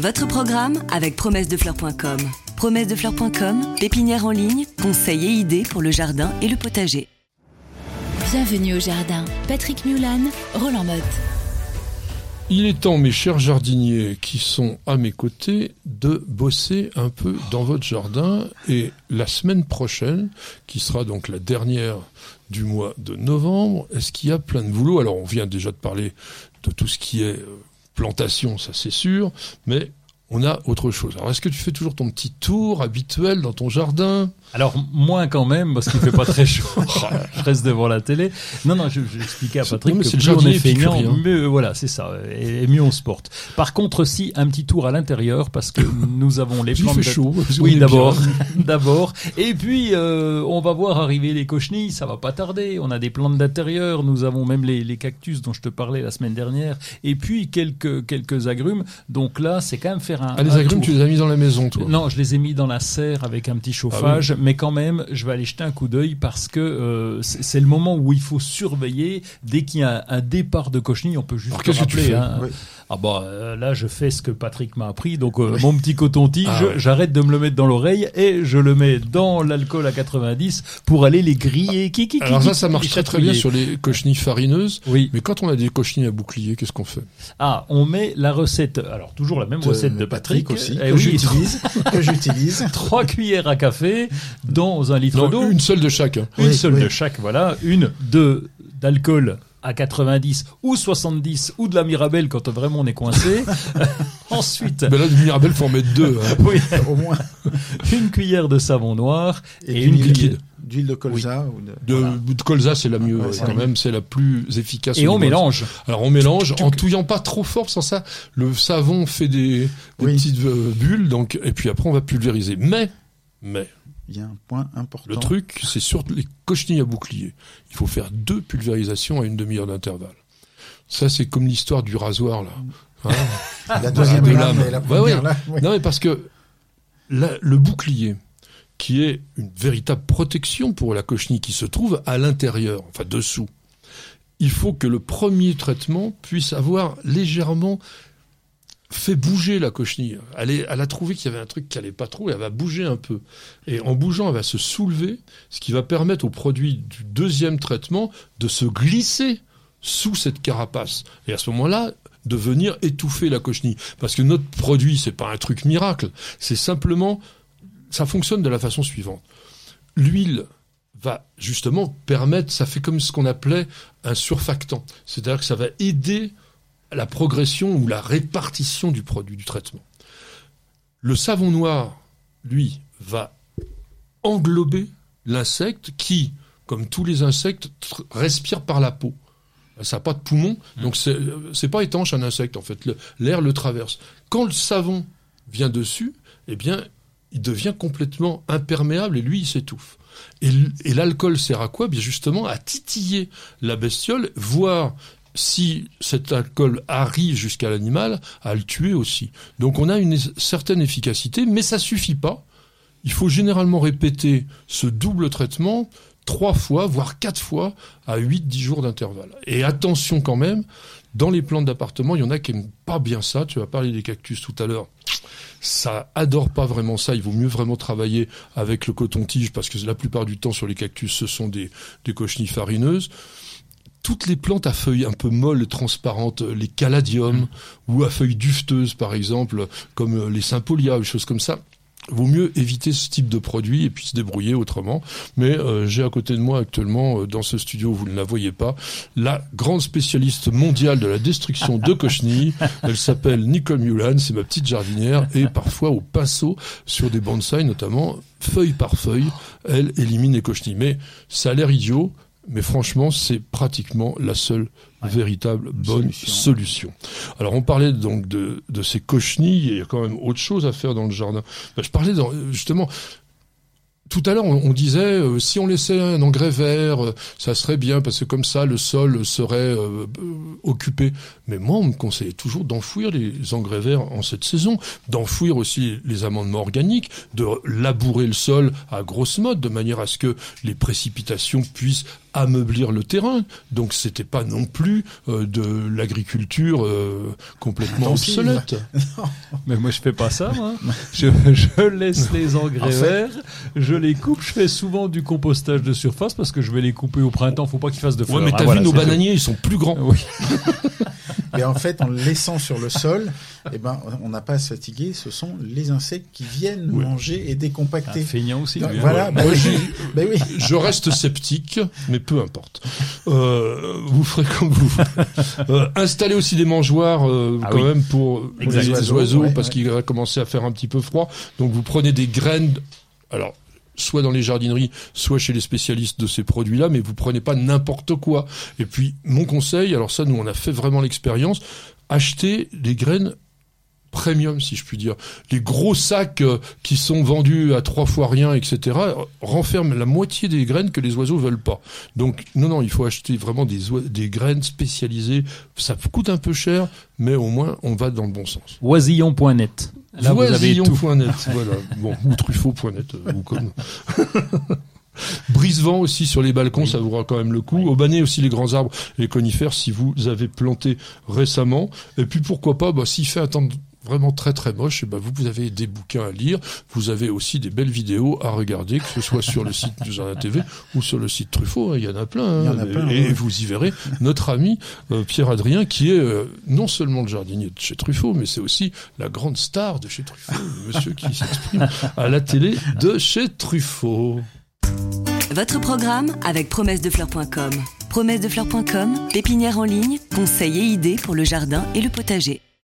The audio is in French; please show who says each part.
Speaker 1: Votre programme avec promessedefleurs.com. Promessedefleurs.com, pépinière en ligne, conseils et idées pour le jardin et le potager.
Speaker 2: Bienvenue au jardin. Patrick Mulan, Roland Motte.
Speaker 3: Il est temps, mes chers jardiniers qui sont à mes côtés, de bosser un peu dans votre jardin. Et la semaine prochaine, qui sera donc la dernière du mois de novembre, est-ce qu'il y a plein de boulot? Alors, on vient déjà de parler de tout ce qui est euh, plantation, ça c'est sûr, mais on a autre chose. Alors, est-ce que tu fais toujours ton petit tour habituel dans ton jardin?
Speaker 4: Alors moins quand même parce qu'il fait pas très chaud. je reste devant la télé. Non non, je, je expliquais à Patrick
Speaker 3: non,
Speaker 4: que
Speaker 3: plus
Speaker 4: on est
Speaker 3: feignant,
Speaker 4: hein. mieux voilà c'est ça et, mieux on se porte. Par contre si un petit tour à l'intérieur parce que nous avons les plantes.
Speaker 3: Il fait chaud.
Speaker 4: Oui d'abord d'abord et puis euh, on va voir arriver les cochenilles. Ça va pas tarder. On a des plantes d'intérieur. Nous avons même les, les, cactus dont je te parlais la semaine dernière et puis quelques quelques agrumes. Donc là c'est quand même faire un.
Speaker 3: Ah les agrumes tu les as mis dans la maison toi
Speaker 4: Non je les ai mis dans la serre avec un petit chauffage. Mais quand même, je vais aller jeter un coup d'œil parce que euh, c'est le moment où il faut surveiller. Dès qu'il y a un, départ de cochenille, on peut juste
Speaker 3: Alors, rappeler.
Speaker 4: Hein. Ah bah euh, là, je fais ce que Patrick m'a appris. Donc euh, mon petit coton-tige, ah j'arrête de me le mettre dans l'oreille et je le mets dans l'alcool à 90 pour aller les griller. Qui, qui,
Speaker 3: Alors ça, ça marche très très bien sur les cochenilles farineuses.
Speaker 4: Oui.
Speaker 3: Mais quand on a des cochenilles à bouclier, qu'est-ce qu'on fait?
Speaker 4: Ah, on met la recette. Alors toujours la même recette de Patrick,
Speaker 5: aussi eh que j'utilise. que j'utilise.
Speaker 4: Trois cuillères à café dans un litre d'eau.
Speaker 3: Une seule de chaque.
Speaker 4: Une oui, seule de chaque. Voilà. Une de d'alcool à 90 ou 70 ou de la Mirabelle quand vraiment on est coincé. Ensuite.
Speaker 3: Ben là, du Mirabelle, faut en mettre deux. Hein.
Speaker 4: oui, au moins. Une cuillère de savon noir et, une liquide.
Speaker 5: D'huile de colza ou
Speaker 3: de... de, colza, c'est la mieux quand même, c'est la plus efficace.
Speaker 4: Et on mélange.
Speaker 3: Alors on mélange en touillant pas trop fort, sans ça, le savon fait des, des petites euh, bulles, donc et puis après on va pulvériser. Mais, mais
Speaker 5: il y a un point important.
Speaker 3: Le truc, c'est sur les cochenilles à bouclier. Il faut faire deux pulvérisations à une demi-heure d'intervalle. Ça, c'est comme l'histoire du rasoir, là.
Speaker 5: Hein la deuxième de lame. La première,
Speaker 3: Là, Non, mais parce que le bouclier, qui est une véritable protection pour la cochenille qui se trouve à l'intérieur, enfin dessous, il faut que le premier traitement puisse avoir légèrement fait bouger la cochenille. Elle, a trouvé qu'il y avait un truc qui allait pas trop et elle va bouger un peu. Et en bougeant, elle va se soulever, ce qui va permettre au produit du deuxième traitement de se glisser sous cette carapace. Et à ce moment-là, de venir étouffer la cochenille. Parce que notre produit, c'est pas un truc miracle. C'est simplement, ça fonctionne de la façon suivante. L'huile va justement permettre, ça fait comme ce qu'on appelait un surfactant. C'est-à-dire que ça va aider la progression ou la répartition du produit du traitement. Le savon noir, lui, va englober l'insecte qui, comme tous les insectes, respire par la peau. Ça n'a pas de poumon, mmh. donc c'est pas étanche un insecte en fait. L'air le traverse. Quand le savon vient dessus, eh bien, il devient complètement imperméable et lui, il s'étouffe. Et, et l'alcool sert à quoi? Bien justement à titiller la bestiole, voire si cet alcool arrive jusqu'à l'animal, à le tuer aussi. Donc on a une certaine efficacité, mais ça suffit pas. Il faut généralement répéter ce double traitement trois fois, voire quatre fois, à 8-10 jours d'intervalle. Et attention quand même, dans les plantes d'appartement, il y en a qui n'aiment pas bien ça. Tu vas parler des cactus tout à l'heure. Ça adore pas vraiment ça. Il vaut mieux vraiment travailler avec le coton-tige parce que la plupart du temps sur les cactus, ce sont des, des cochenilles farineuses toutes les plantes à feuilles un peu molles, transparentes, les caladiums, ou à feuilles dufteuses, par exemple, comme euh, les sympolias, des choses comme ça, vaut mieux éviter ce type de produit et puis se débrouiller autrement. Mais euh, j'ai à côté de moi actuellement, euh, dans ce studio, vous ne la voyez pas, la grande spécialiste mondiale de la destruction de cochenilles. Elle s'appelle Nicole Mulan, c'est ma petite jardinière, et parfois au pinceau, sur des bonsaïs notamment, feuille par feuille, elle élimine les cochenilles. Mais ça a l'air idiot, mais franchement, c'est pratiquement la seule véritable bonne solution. Alors, on parlait donc de, de ces cochenilles, et il y a quand même autre chose à faire dans le jardin. Ben, je parlais justement, tout à l'heure, on, disait euh, si on laissait un engrais vert, euh, ça serait bien parce que comme ça, le sol serait euh, occupé. Mais moi, on me conseillait toujours d'enfouir les engrais verts en cette saison, d'enfouir aussi les amendements organiques, de labourer le sol à grosse mode, de manière à ce que les précipitations puissent ameublir le terrain. Donc c'était pas non plus euh, de l'agriculture euh, complètement obsolète.
Speaker 4: Mais moi, je fais pas ça, moi. Je, je laisse les engrais
Speaker 5: En fait-
Speaker 4: verts, je les coupe. Je fais souvent du compostage de surface parce que je vais les couper au printemps. Faut pas qu'ils fassent de fleurs.
Speaker 3: Ouais, mais
Speaker 4: Ah,
Speaker 3: t'as
Speaker 4: voilà,
Speaker 3: vu nos bananiers, ils sont plus grands.
Speaker 4: Oui.
Speaker 5: Et en fait, en le laissant sur le sol, eh ben, on n'a pas à se fatiguer. Ce sont les insectes qui viennent
Speaker 3: Oui.
Speaker 5: manger et
Speaker 4: Un
Speaker 5: décompacter.
Speaker 4: feignant aussi.
Speaker 5: Donc, voilà, bah
Speaker 3: j'ai-
Speaker 5: Bah oui.
Speaker 3: Je reste sceptique, mais peu importe. Euh, vous ferez comme vous voulez. Euh, installez aussi des mangeoires euh,
Speaker 4: Ah
Speaker 3: quand
Speaker 4: oui.
Speaker 3: même pour les
Speaker 5: oiseaux,
Speaker 3: oiseaux,
Speaker 5: ouais,
Speaker 3: parce
Speaker 5: ouais.
Speaker 3: qu'il va commencer à faire un petit peu froid. Donc vous prenez des graines. Alors soit dans les jardineries, soit chez les spécialistes de ces produits-là, mais vous prenez pas n'importe quoi. Et puis mon conseil, alors ça nous on a fait vraiment l'expérience, achetez des graines premium, si je puis dire. Les gros sacs euh, qui sont vendus à trois fois rien, etc., renferment la moitié des graines que les oiseaux veulent pas. Donc, non, non, il faut acheter vraiment des, des graines spécialisées. Ça coûte un peu cher, mais au moins, on va dans le bon sens.
Speaker 4: Oisillon.net. Là.
Speaker 3: Oisillon.net, voilà. Bon, ou Truffaut.net, euh, ou comme. Brise-vent aussi sur les balcons, ça vous aura quand même le coup. Aubanez aussi les grands arbres, et les conifères si vous avez planté récemment. Et puis pourquoi pas, bah, s'il fait un temps vraiment très très moche, eh ben, vous, vous avez des bouquins à lire, vous avez aussi des belles vidéos à regarder, que ce soit sur le site du Jardin TV ou sur le site Truffaut, hein, il y en a plein. hein.
Speaker 5: Il y en a plein,
Speaker 3: et
Speaker 5: ouais.
Speaker 3: vous y verrez notre ami euh, Pierre Adrien, qui est euh, non seulement le jardinier de chez Truffaut, mais c'est aussi la grande star de chez Truffaut, le monsieur qui s'exprime à la télé de chez Truffaut.
Speaker 1: Votre programme avec promessedefleurs.com. Promessedefleurs.com, pépinière en ligne, conseils et idées pour le jardin et le potager.